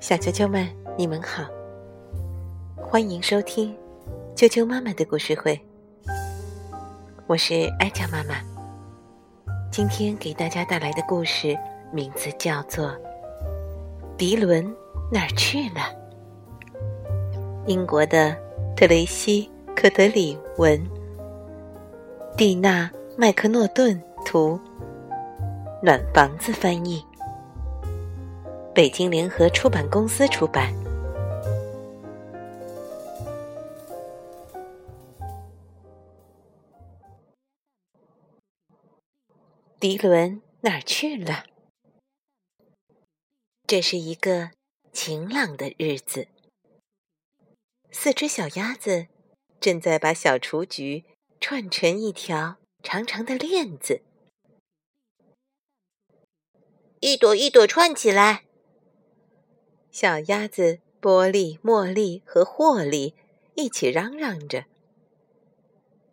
小啾啾们，你们好，欢迎收听啾啾妈妈的故事会。我是艾佳妈妈，今天给大家带来的故事名字叫做《迪伦哪儿去了》。英国的特雷西·科德里文，蒂娜·麦克诺顿图，暖房子翻译，北京联合出版公司出版。迪伦哪儿去了？这是一个晴朗的日子，四只小鸭子正在把小雏菊串成一条长长的链子，一朵一朵串起来。小鸭子波利、茉莉和霍利一起嚷嚷着，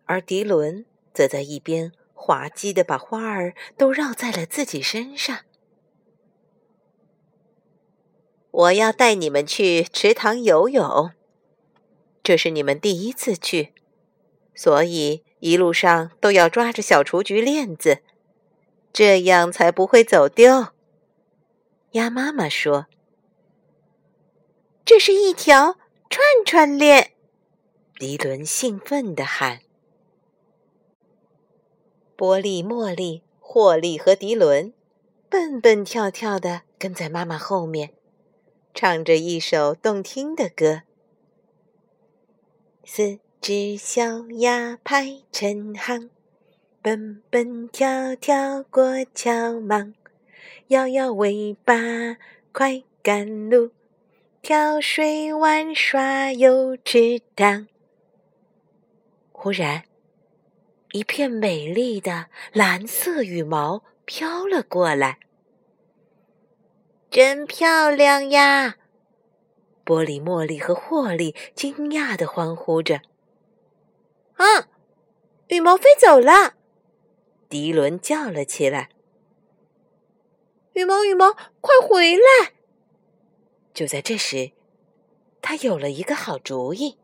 而迪伦则在一边。滑稽的把花儿都绕在了自己身上。我要带你们去池塘游泳，这是你们第一次去，所以一路上都要抓着小雏菊链子，这样才不会走丢。鸭妈妈说：“这是一条串串链。”迪伦兴奋地喊。波利、茉莉、霍利和迪伦蹦蹦跳跳的跟在妈妈后面，唱着一首动听的歌：“四只小鸭排成行，蹦蹦跳跳过桥忙，摇摇尾巴快赶路，跳水玩耍有池塘。”忽然。一片美丽的蓝色羽毛飘了过来，真漂亮呀！波利、茉莉和霍利惊讶的欢呼着。啊，羽毛飞走了！迪伦叫了起来：“羽毛，羽毛，快回来！”就在这时，他有了一个好主意，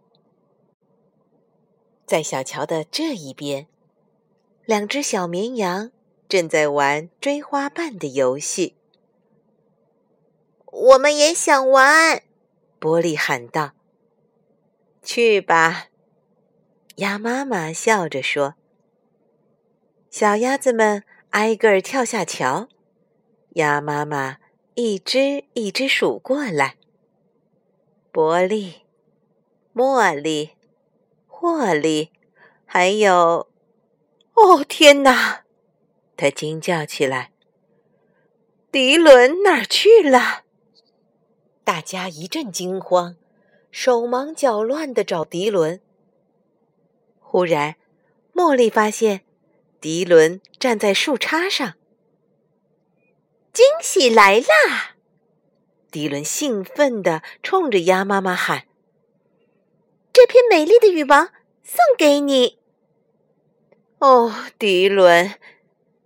在小桥的这一边。两只小绵羊正在玩追花瓣的游戏。我们也想玩，波利喊道。“去吧！”鸭妈妈笑着说。小鸭子们挨个儿跳下桥，鸭妈妈一只一只数过来。伯利、茉莉、霍利，还有……哦，天哪！他惊叫起来：“迪伦哪儿去了？”大家一阵惊慌，手忙脚乱的找迪伦。忽然，茉莉发现迪伦站在树杈上。惊喜来啦！迪伦兴奋地冲着鸭妈妈喊：“这片美丽的羽毛送给你！”哦，迪伦，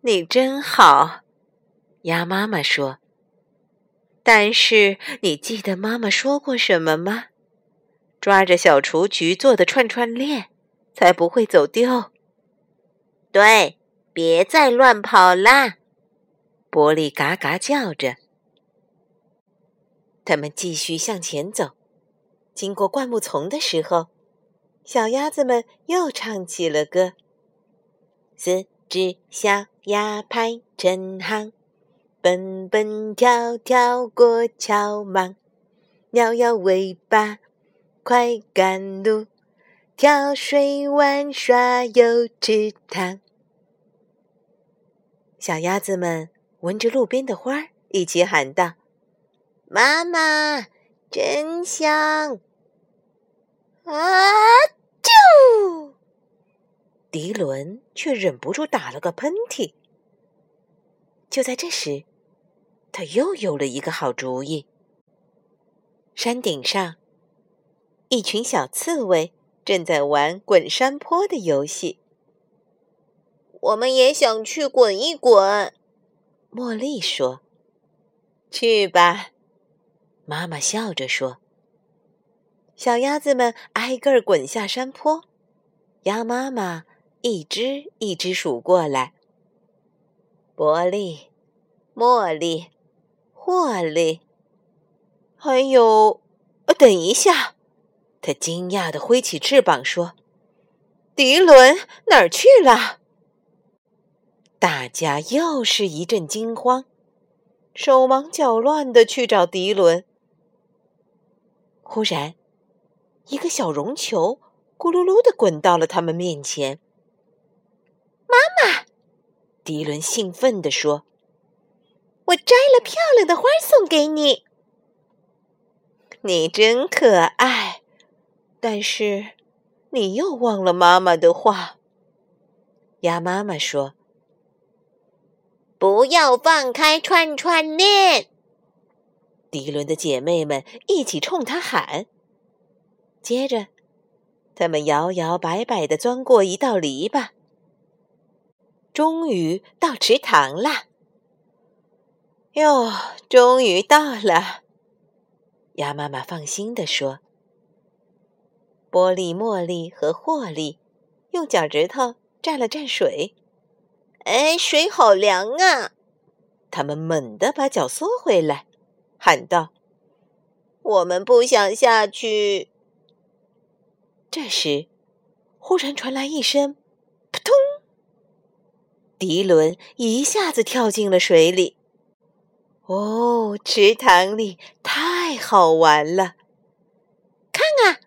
你真好，鸭妈妈说。但是你记得妈妈说过什么吗？抓着小雏菊做的串串链，才不会走丢。对，别再乱跑啦！玻璃嘎嘎叫着。他们继续向前走，经过灌木丛的时候，小鸭子们又唱起了歌。四只小鸭排成行，蹦蹦跳跳过桥忙，摇摇尾巴快赶路，跳水玩耍游池塘。小鸭子们闻着路边的花儿，一起喊道：“妈妈，真香！”啊，啾！迪伦却忍不住打了个喷嚏。就在这时，他又有了一个好主意。山顶上，一群小刺猬正在玩滚山坡的游戏。我们也想去滚一滚，茉莉说。去吧。”妈妈笑着说。小鸭子们挨个儿滚下山坡，鸭妈妈一只一只数过来。伯利、茉莉、霍利，还有……呃等一下！他惊讶地挥起翅膀说：“迪伦哪儿去了？”大家又是一阵惊慌，手忙脚乱地去找迪伦。忽然，一个小绒球咕噜噜地滚到了他们面前。妈妈！迪伦兴奋地说：“我摘了漂亮的花送给你，你真可爱。但是，你又忘了妈妈的话。”鸭妈妈说：“不要放开串串链。”迪伦的姐妹们一起冲他喊。接着，他们摇摇摆摆地钻过一道篱笆。终于到池塘了！哟，终于到了！鸭妈妈放心地说。波利、茉莉和霍利用脚趾头蘸了蘸水，哎，水好凉啊！他们猛地把脚缩回来，喊道：“我们不想下去。”这时，忽然传来一声“扑通”。迪伦一下子跳进了水里。哦，池塘里太好玩了！看啊，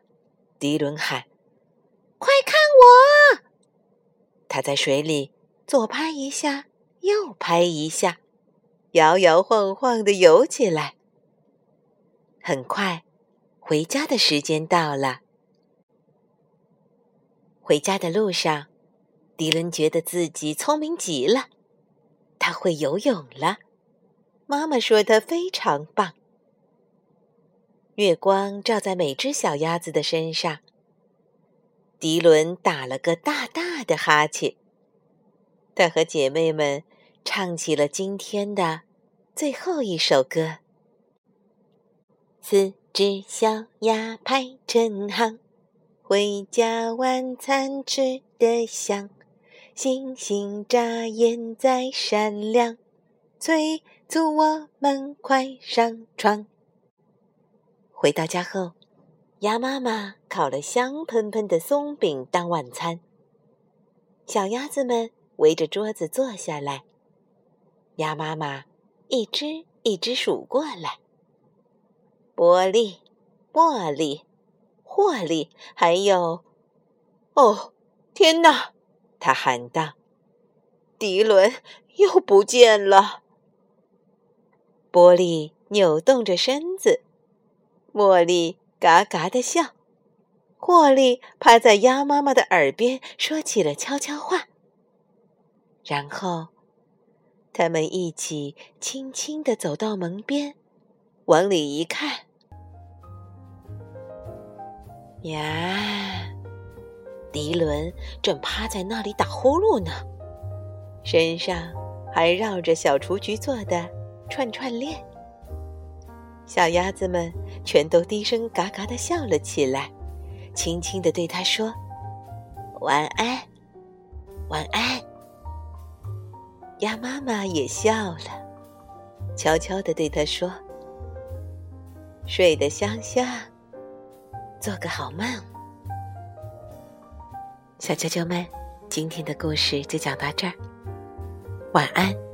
迪伦喊：“快看我！”他在水里左拍一下，右拍一下，摇摇晃晃的游起来。很快，回家的时间到了。回家的路上。迪伦觉得自己聪明极了，他会游泳了。妈妈说他非常棒。月光照在每只小鸭子的身上。迪伦打了个大大的哈欠。他和姐妹们唱起了今天的最后一首歌：四只小鸭排成行，回家晚餐吃得香。星星眨眼在闪亮，催促我们快上床。回到家后，鸭妈妈烤了香喷喷的松饼当晚餐。小鸭子们围着桌子坐下来，鸭妈妈一只一只数过来：玻璃、茉莉、霍利，还有……哦，天哪！他喊道：“迪伦又不见了。”玻璃扭动着身子，茉莉嘎嘎的笑，霍利趴在鸭妈妈的耳边说起了悄悄话。然后，他们一起轻轻地走到门边，往里一看，呀！迪伦正趴在那里打呼噜呢，身上还绕着小雏菊做的串串链。小鸭子们全都低声嘎嘎的笑了起来，轻轻的对他说：“晚安，晚安。”鸭妈妈也笑了，悄悄地对他说：“睡得香香，做个好梦。”小啾啾们，今天的故事就讲到这儿，晚安。